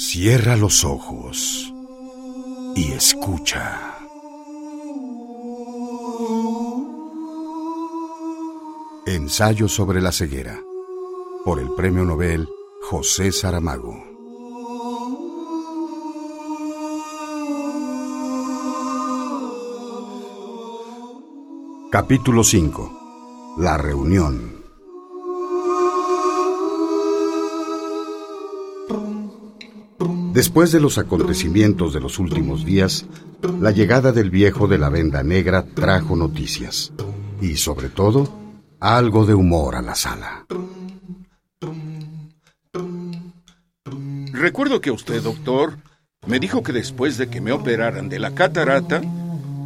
Cierra los ojos y escucha. Ensayo sobre la ceguera por el Premio Nobel José Saramago. Capítulo 5. La reunión. Después de los acontecimientos de los últimos días, la llegada del viejo de la venda negra trajo noticias y, sobre todo, algo de humor a la sala. Recuerdo que usted, doctor, me dijo que después de que me operaran de la catarata,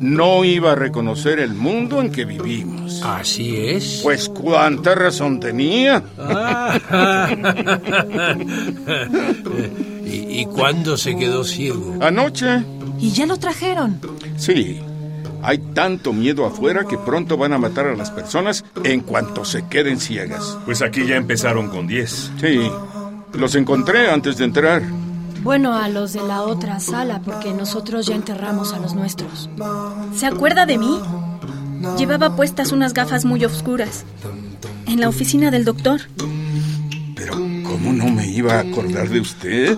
no iba a reconocer el mundo en que vivimos. Así es. Pues cuánta razón tenía. ¿Y, cuándo se quedó ciego? Anoche. ¿Y ya lo trajeron? Sí. Hay tanto miedo afuera que pronto van a matar a las personas en cuanto se queden ciegas. Pues aquí ya empezaron con 10. Sí. Los encontré antes de entrar. Bueno, a los de la otra sala, porque nosotros ya enterramos a los nuestros. ¿Se acuerda de mí? Llevaba puestas unas gafas muy oscuras. En la oficina del doctor. ¿Cómo no me iba a acordar de usted?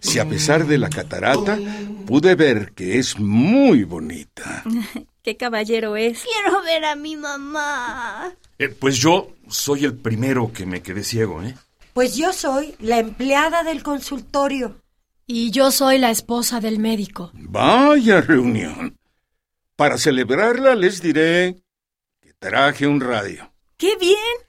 Si a pesar de la catarata, pude ver que es muy bonita. ¡Qué caballero es! Quiero ver a mi mamá. Eh, pues yo soy el primero que me quedé ciego, ¿eh? Pues yo soy la empleada del consultorio. Y yo soy la esposa del médico. Vaya reunión. Para celebrarla les diré que traje un radio. ¡Qué bien!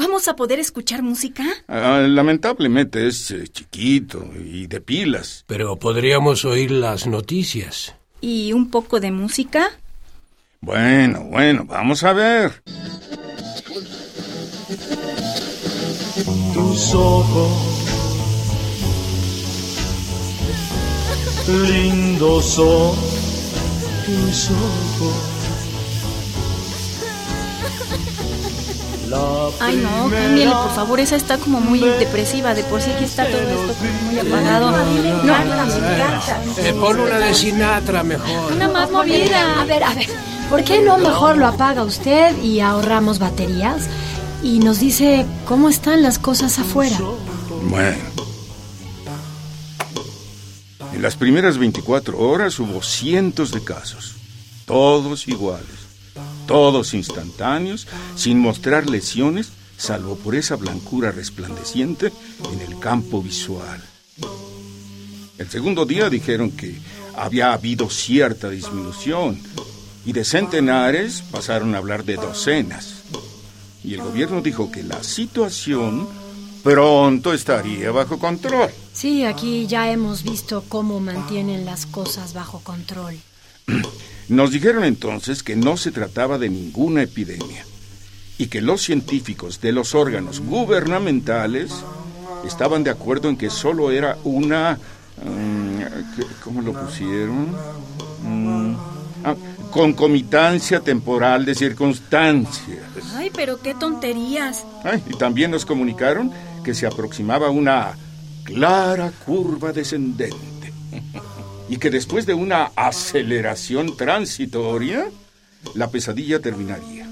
¿Vamos a poder escuchar música? Ah, lamentablemente es eh, chiquito y de pilas. Pero podríamos oír las noticias. ¿Y un poco de música? Bueno, bueno, vamos a ver. tus ojos, lindos son tus ojos. Ay, no, cámbiale, por favor, esa está como muy depresiva. De por sí aquí está todo esto muy apagado. No, eh, pon una de Sinatra mejor. Una más movida. A ver, a ver, ¿por qué no mejor lo apaga usted y ahorramos baterías? y nos dice cómo están las cosas afuera. Bueno. En las primeras 24 horas hubo cientos de casos, todos iguales, todos instantáneos, sin mostrar lesiones, salvo por esa blancura resplandeciente en el campo visual. El segundo día dijeron que había habido cierta disminución y de centenares pasaron a hablar de docenas y el gobierno dijo que la situación pronto estaría bajo control. Sí, aquí ya hemos visto cómo mantienen las cosas bajo control. Nos dijeron entonces que no se trataba de ninguna epidemia y que los científicos de los órganos gubernamentales estaban de acuerdo en que solo era una... Mm, ¿Cómo lo pusieron? Mm, ah, concomitancia temporal de circunstancias. Ay, pero qué tonterías. Ay, y también nos comunicaron que se aproximaba una clara curva descendente. Y que después de una aceleración transitoria, la pesadilla terminaría.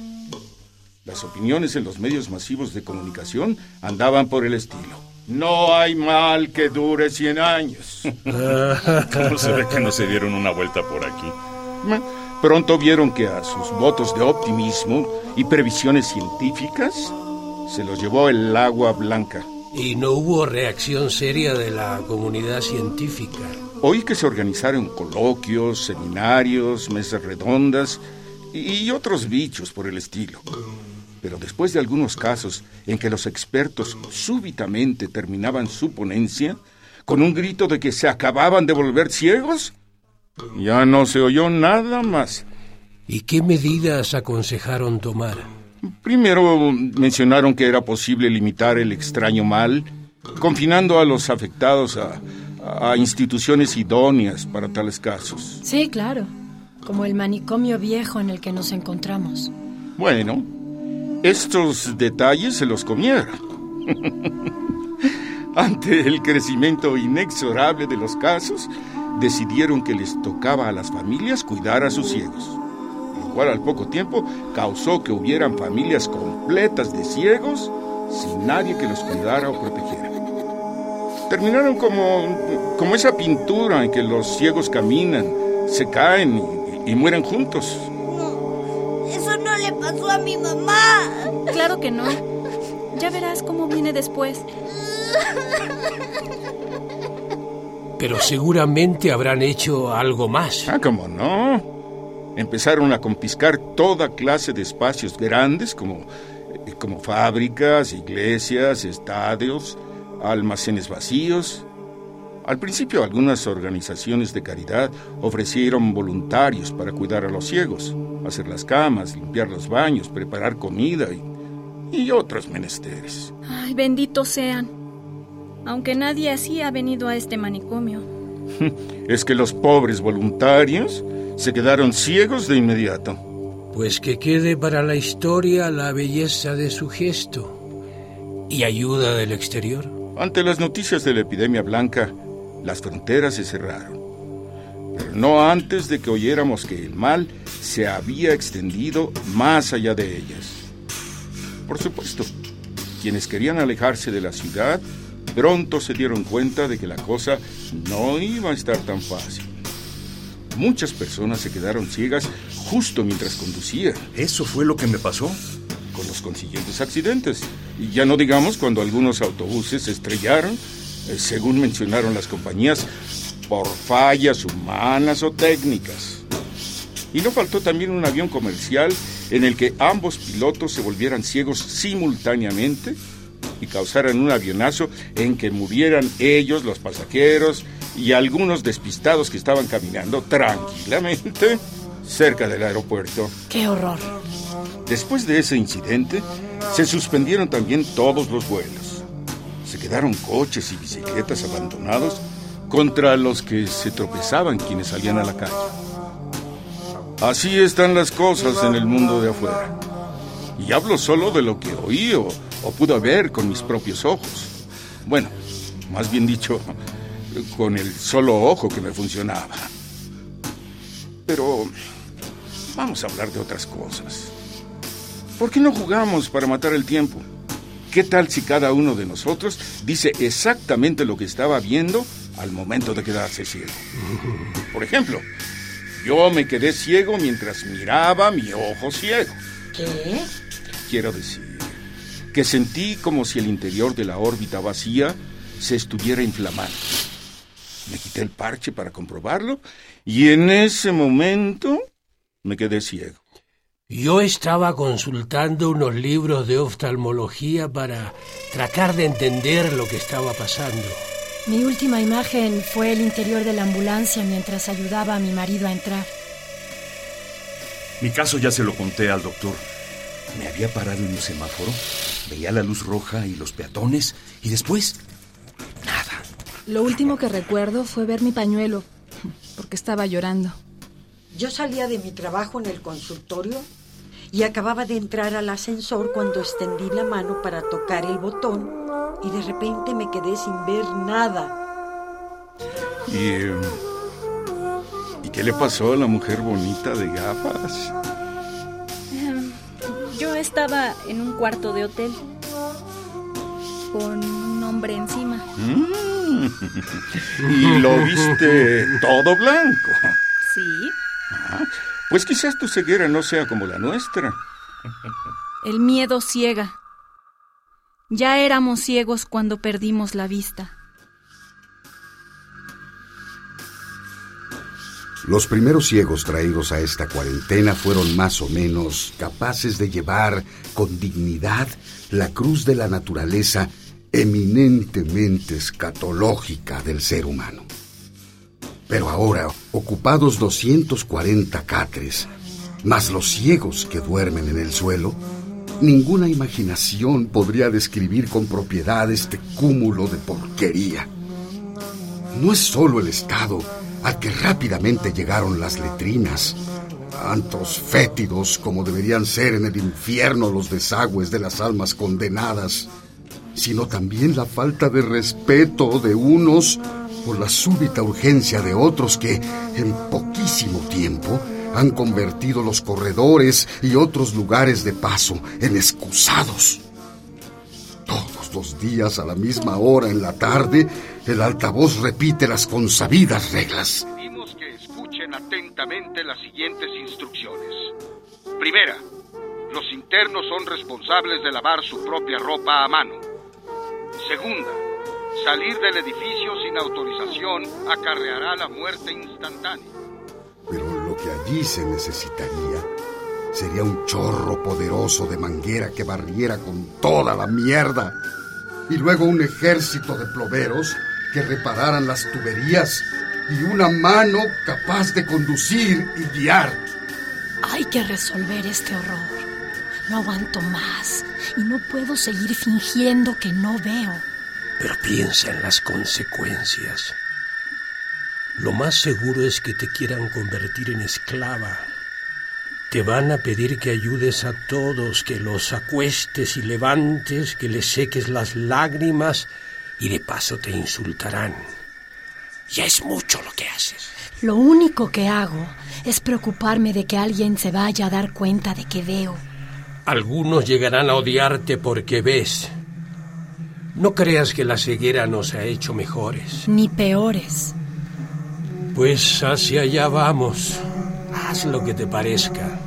Las opiniones en los medios masivos de comunicación andaban por el estilo. No hay mal que dure 100 años. ¿Cómo se ve que no se dieron una vuelta por aquí? Pronto vieron que a sus votos de optimismo y previsiones científicas se los llevó el agua blanca. Y no hubo reacción seria de la comunidad científica. Oí que se organizaron coloquios, seminarios, mesas redondas y otros bichos por el estilo. Pero después de algunos casos en que los expertos súbitamente terminaban su ponencia, con un grito de que se acababan de volver ciegos, ya no se oyó nada más. ¿Y qué medidas aconsejaron tomar? Primero mencionaron que era posible limitar el extraño mal, confinando a los afectados a, a instituciones idóneas para tales casos. Sí, claro, como el manicomio viejo en el que nos encontramos. Bueno, estos detalles se los comieron. ante el crecimiento inexorable de los casos, decidieron que les tocaba a las familias cuidar a sus ciegos, lo cual al poco tiempo causó que hubieran familias completas de ciegos sin nadie que los cuidara o protegiera. Terminaron como, como esa pintura en que los ciegos caminan, se caen y, y mueren juntos. Eso no le pasó a mi mamá. Claro que no. Ya verás cómo viene después. Pero seguramente habrán hecho algo más. Ah, ¿cómo no? Empezaron a confiscar toda clase de espacios grandes como, como fábricas, iglesias, estadios, almacenes vacíos. Al principio algunas organizaciones de caridad ofrecieron voluntarios para cuidar a los ciegos, hacer las camas, limpiar los baños, preparar comida y, y otros menesteres. Ay, benditos sean. Aunque nadie así ha venido a este manicomio. Es que los pobres voluntarios se quedaron ciegos de inmediato. Pues que quede para la historia la belleza de su gesto y ayuda del exterior. Ante las noticias de la epidemia blanca, las fronteras se cerraron. Pero no antes de que oyéramos que el mal se había extendido más allá de ellas. Por supuesto, quienes querían alejarse de la ciudad pronto se dieron cuenta de que la cosa no iba a estar tan fácil. Muchas personas se quedaron ciegas justo mientras conducían. Eso fue lo que me pasó. Con los consiguientes accidentes. Ya no digamos cuando algunos autobuses se estrellaron, eh, según mencionaron las compañías, por fallas humanas o técnicas. Y no faltó también un avión comercial en el que ambos pilotos se volvieran ciegos simultáneamente y causaran un avionazo en que murieran ellos, los pasajeros y algunos despistados que estaban caminando tranquilamente cerca del aeropuerto. ¡Qué horror! Después de ese incidente, se suspendieron también todos los vuelos. Se quedaron coches y bicicletas abandonados contra los que se tropezaban quienes salían a la calle. Así están las cosas en el mundo de afuera. Y hablo solo de lo que oí o, pude ver con mis propios ojos. Bueno, más bien dicho, con el solo ojo que me funcionaba. Pero vamos a hablar de otras cosas. ¿Por qué no jugamos para matar el tiempo? ¿Qué tal si cada uno de nosotros dice exactamente lo que estaba viendo al momento de quedarse ciego? Por ejemplo, yo me quedé ciego mientras miraba mi ojo ciego. ¿Qué? Quiero decir que sentí como si el interior de la órbita vacía se estuviera inflamando. Me quité el parche para comprobarlo y en ese momento me quedé ciego. Yo estaba consultando unos libros de oftalmología para tratar de entender lo que estaba pasando. Mi última imagen fue el interior de la ambulancia mientras ayudaba a mi marido a entrar. Mi caso ya se lo conté al doctor. Me había parado en un semáforo, veía la luz roja y los peatones, y después, nada. Lo último que recuerdo fue ver mi pañuelo, porque estaba llorando. Yo salía de mi trabajo en el consultorio y acababa de entrar al ascensor cuando extendí la mano para tocar el botón y de repente me quedé sin ver nada. ¿Y, eh, ¿y qué le pasó a la mujer bonita de gafas? Yo estaba en un cuarto de hotel con un hombre encima. Mm. ¿Y lo viste todo blanco? Sí. Ah, pues quizás tu ceguera no sea como la nuestra. El miedo ciega. Ya éramos ciegos cuando perdimos la vista. Los primeros ciegos traídos a esta cuarentena fueron más o menos capaces de llevar con dignidad la cruz de la naturaleza eminentemente escatológica del ser humano. Pero ahora, ocupados 240 catres, más los ciegos que duermen en el suelo, ninguna imaginación podría describir con propiedad este cúmulo de porquería. No es solo el estado al que rápidamente llegaron las letrinas, antros fétidos como deberían ser en el infierno los desagües de las almas condenadas, sino también la falta de respeto de unos o la súbita urgencia de otros que, en poquísimo tiempo, han convertido los corredores y otros lugares de paso en excusados. Todos los días a la misma hora en la tarde, el altavoz repite las consabidas reglas. Pedimos que escuchen atentamente las siguientes instrucciones. Primera, los internos son responsables de lavar su propia ropa a mano. Segunda, salir del edificio sin autorización acarreará la muerte instantánea. Pero lo que allí se necesitaría sería un chorro poderoso de manguera que barriera con toda la mierda. Y luego un ejército de plomeros que repararan las tuberías y una mano capaz de conducir y guiar. Hay que resolver este horror. No aguanto más y no puedo seguir fingiendo que no veo. Pero piensa en las consecuencias. Lo más seguro es que te quieran convertir en esclava. Te van a pedir que ayudes a todos, que los acuestes y levantes, que les seques las lágrimas y de paso te insultarán. Ya es mucho lo que haces. Lo único que hago es preocuparme de que alguien se vaya a dar cuenta de que veo. Algunos llegarán a odiarte porque ves. No creas que la ceguera nos ha hecho mejores. Ni peores. Pues hacia allá vamos. Haz lo que te parezca.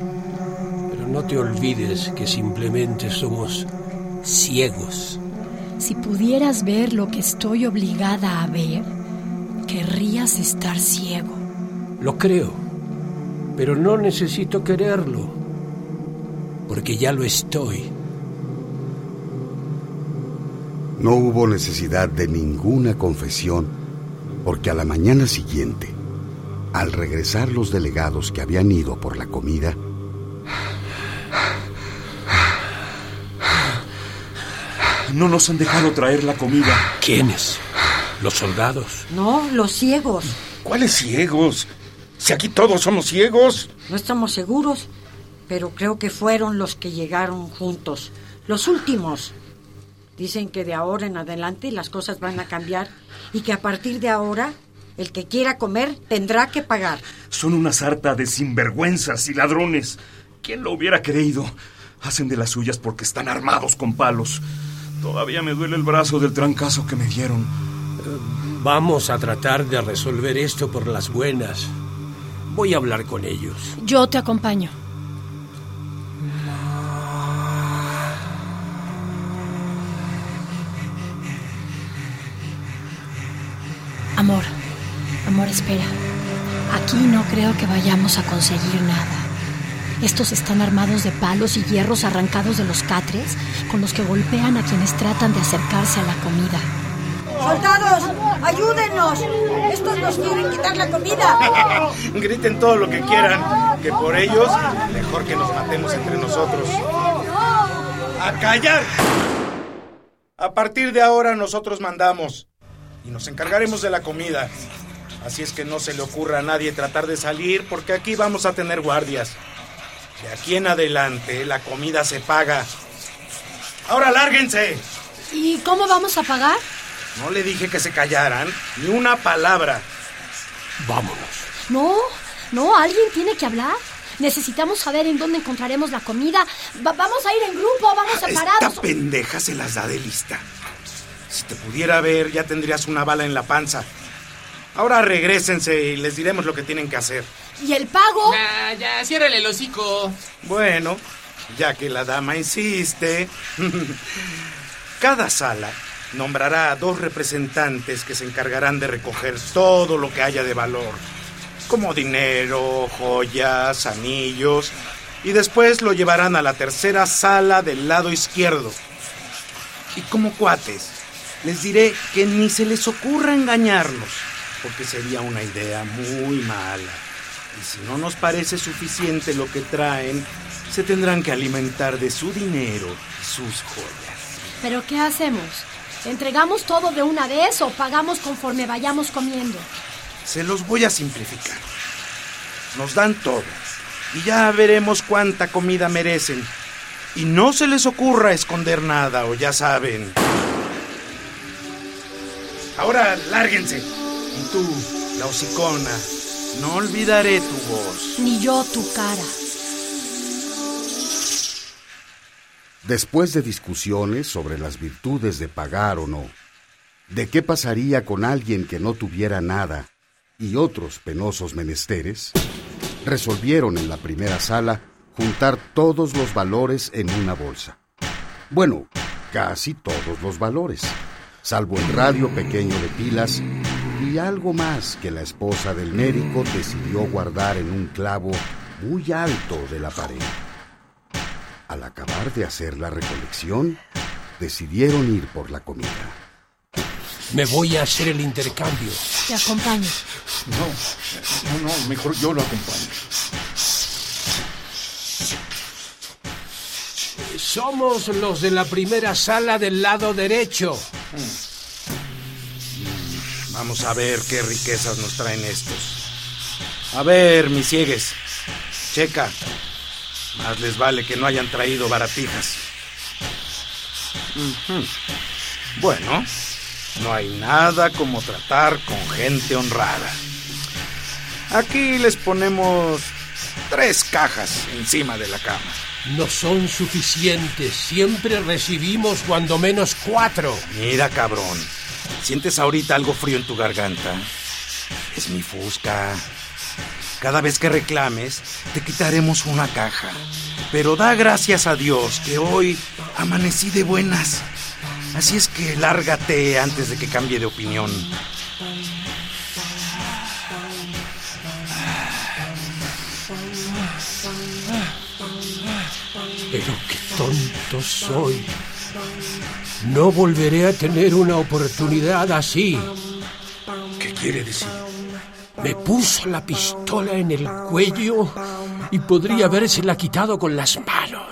Pero no te olvides que simplemente somos ciegos. Si pudieras ver lo que estoy obligada a ver, querrías estar ciego. Lo creo. Pero no necesito quererlo. Porque ya lo estoy. No hubo necesidad de ninguna confesión, porque a la mañana siguiente, al regresar los delegados que habían ido por la comida, No nos han dejado traer la comida. ¿Quiénes? ¿Los soldados? No, los ciegos. ¿Cuáles ciegos? Si aquí todos somos ciegos. No estamos seguros, pero creo que fueron los que llegaron juntos. Los últimos. Dicen que de ahora en adelante las cosas van a cambiar y que a partir de ahora el que quiera comer tendrá que pagar. Son una sarta de sinvergüenzas y ladrones. ¿Quién lo hubiera creído? Hacen de las suyas porque están armados con palos. Todavía me duele el brazo del trancazo que me dieron. Vamos a tratar de resolver esto por las buenas. Voy a hablar con ellos. Yo te acompaño. Espera. Aquí no creo que vayamos a conseguir nada. Estos están armados de palos y hierros arrancados de los catres con los que golpean a quienes tratan de acercarse a la comida. ¡Soldados! ¡Ayúdenos! ¡Estos nos quieren quitar la comida! Griten todo lo que quieran, que por ellos mejor que nos matemos entre nosotros. ¡A callar! A partir de ahora nosotros mandamos y nos encargaremos de la comida. Así es que no se le ocurra a nadie tratar de salir porque aquí vamos a tener guardias. De aquí en adelante la comida se paga. Ahora lárguense. ¿Y cómo vamos a pagar? No le dije que se callaran, ni una palabra. Vámonos. No, no, alguien tiene que hablar. Necesitamos saber en dónde encontraremos la comida. Va- vamos a ir en grupo, vamos separados. Esta pendeja se las da de lista. Si te pudiera ver, ya tendrías una bala en la panza. Ahora regrésense y les diremos lo que tienen que hacer. ¿Y el pago? Ya, ya, ciérrale el hocico. Bueno, ya que la dama insiste, cada sala nombrará a dos representantes que se encargarán de recoger todo lo que haya de valor, como dinero, joyas, anillos, y después lo llevarán a la tercera sala del lado izquierdo. Y como cuates, les diré que ni se les ocurra engañarnos, porque sería una idea muy mala. Y si no nos parece suficiente lo que traen, se tendrán que alimentar de su dinero y sus joyas. ¿Pero qué hacemos? ¿Entregamos todo de una vez o pagamos conforme vayamos comiendo? Se los voy a simplificar. Nos dan todo y ya veremos cuánta comida merecen. Y no se les ocurra esconder nada o ya saben. Ahora lárguense. Y tú, la hocicona, no olvidaré tu voz. Ni yo tu cara. Después de discusiones sobre las virtudes de pagar o no, de qué pasaría con alguien que no tuviera nada y otros penosos menesteres, resolvieron en la primera sala juntar todos los valores en una bolsa. Bueno, casi todos los valores, salvo el radio pequeño de pilas y algo más que la esposa del médico decidió guardar en un clavo muy alto de la pared. Al acabar de hacer la recolección, decidieron ir por la comida. Me voy a hacer el intercambio. Te acompaño. No, no, no, mejor yo lo acompaño. Somos los de la primera sala del lado derecho. Vamos a ver qué riquezas nos traen estos. A ver, mis ciegues. Checa. Más les vale que no hayan traído baratijas. Bueno, no hay nada como tratar con gente honrada. Aquí les ponemos tres cajas encima de la cama. No son suficientes. Siempre recibimos cuando menos cuatro. Mira, cabrón. ¿Sientes ahorita algo frío en tu garganta? Es mi fusca. Cada vez que reclames, te quitaremos una caja. Pero da gracias a Dios que hoy amanecí de buenas. Así es que lárgate antes de que cambie de opinión. Pero qué tonto soy. No volveré a tener una oportunidad así. ¿Qué quiere decir? Me puso la pistola en el cuello y podría habérsela quitado con las manos.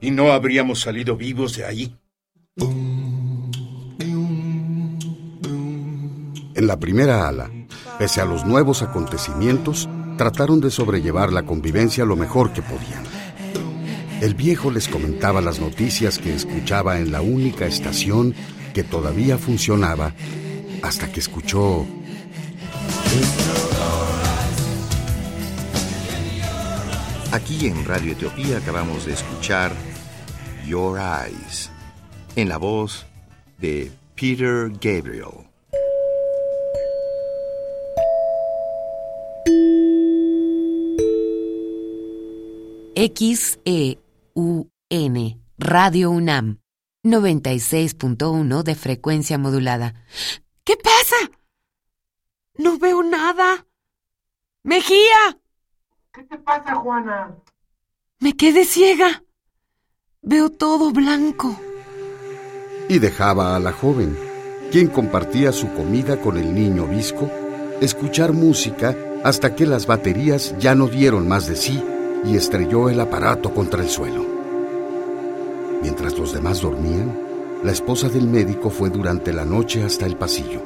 ¿Y no habríamos salido vivos de ahí? En la primera ala, pese a los nuevos acontecimientos, trataron de sobrellevar la convivencia lo mejor que podían. El viejo les comentaba las noticias que escuchaba en la única estación que todavía funcionaba hasta que escuchó... Aquí en Radio Etiopía acabamos de escuchar Your Eyes, en la voz de Peter Gabriel. XEUN, Radio UNAM, 96.1 de frecuencia modulada. ¿Qué pasa? No veo nada. Mejía. ¿Qué te pasa, Juana? Me quedé ciega. Veo todo blanco. y dejaba a la joven, quien compartía su comida con el niño visco, escuchar música hasta que las baterías ya no dieron más de sí y estrelló el aparato contra el suelo. Mientras los demás dormían, la esposa del médico fue durante la noche hasta el pasillo,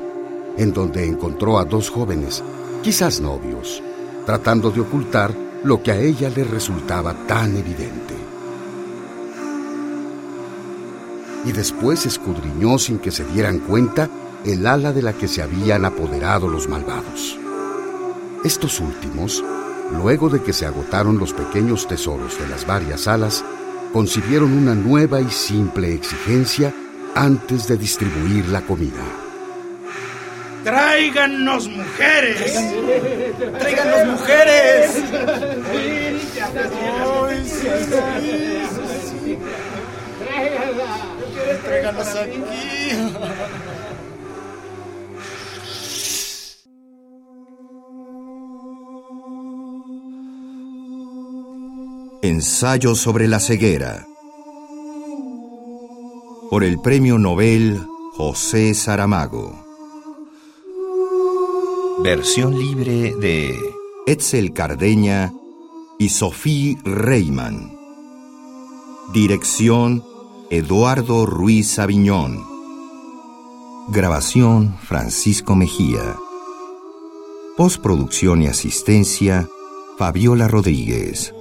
en donde encontró a dos jóvenes, quizás novios, tratando de ocultar lo que a ella le resultaba tan evidente. Y después escudriñó sin que se dieran cuenta el ala de la que se habían apoderado los malvados. Estos últimos, luego de que se agotaron los pequeños tesoros de las varias alas, concibieron una nueva y simple exigencia antes de distribuir la comida. ¡Tráiganos mujeres! ¡Tráiganos mujeres! Sí, aquí. Ensayo sobre la ceguera. Por el Premio Nobel José Saramago. Versión libre de Etzel Cardeña y Sophie Reiman. Dirección Eduardo Ruiz Aviñón. Grabación Francisco Mejía. Postproducción y asistencia Fabiola Rodríguez.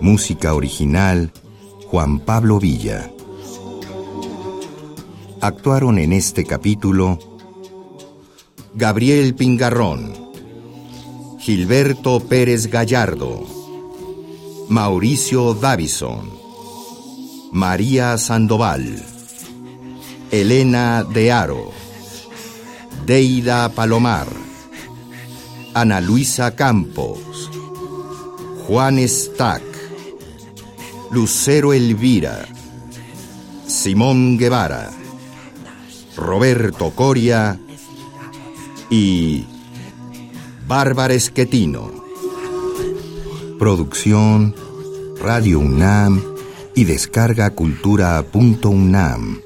Música original Juan Pablo Villa. Actuaron en este capítulo Gabriel Pingarrón, Gilberto Pérez Gallardo, Mauricio Davison, María Sandoval, Elena de Aro, Deida Palomar, Ana Luisa Campos, Juan Stack, Lucero Elvira, Simón Guevara, Roberto Coria y Bárbara Esquetino. Producción Radio UNAM y descarga cultura.unam.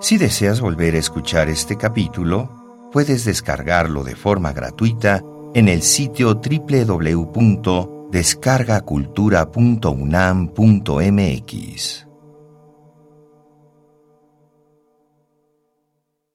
Si deseas volver a escuchar este capítulo, puedes descargarlo de forma gratuita en el sitio www.descargacultura.unam.mx.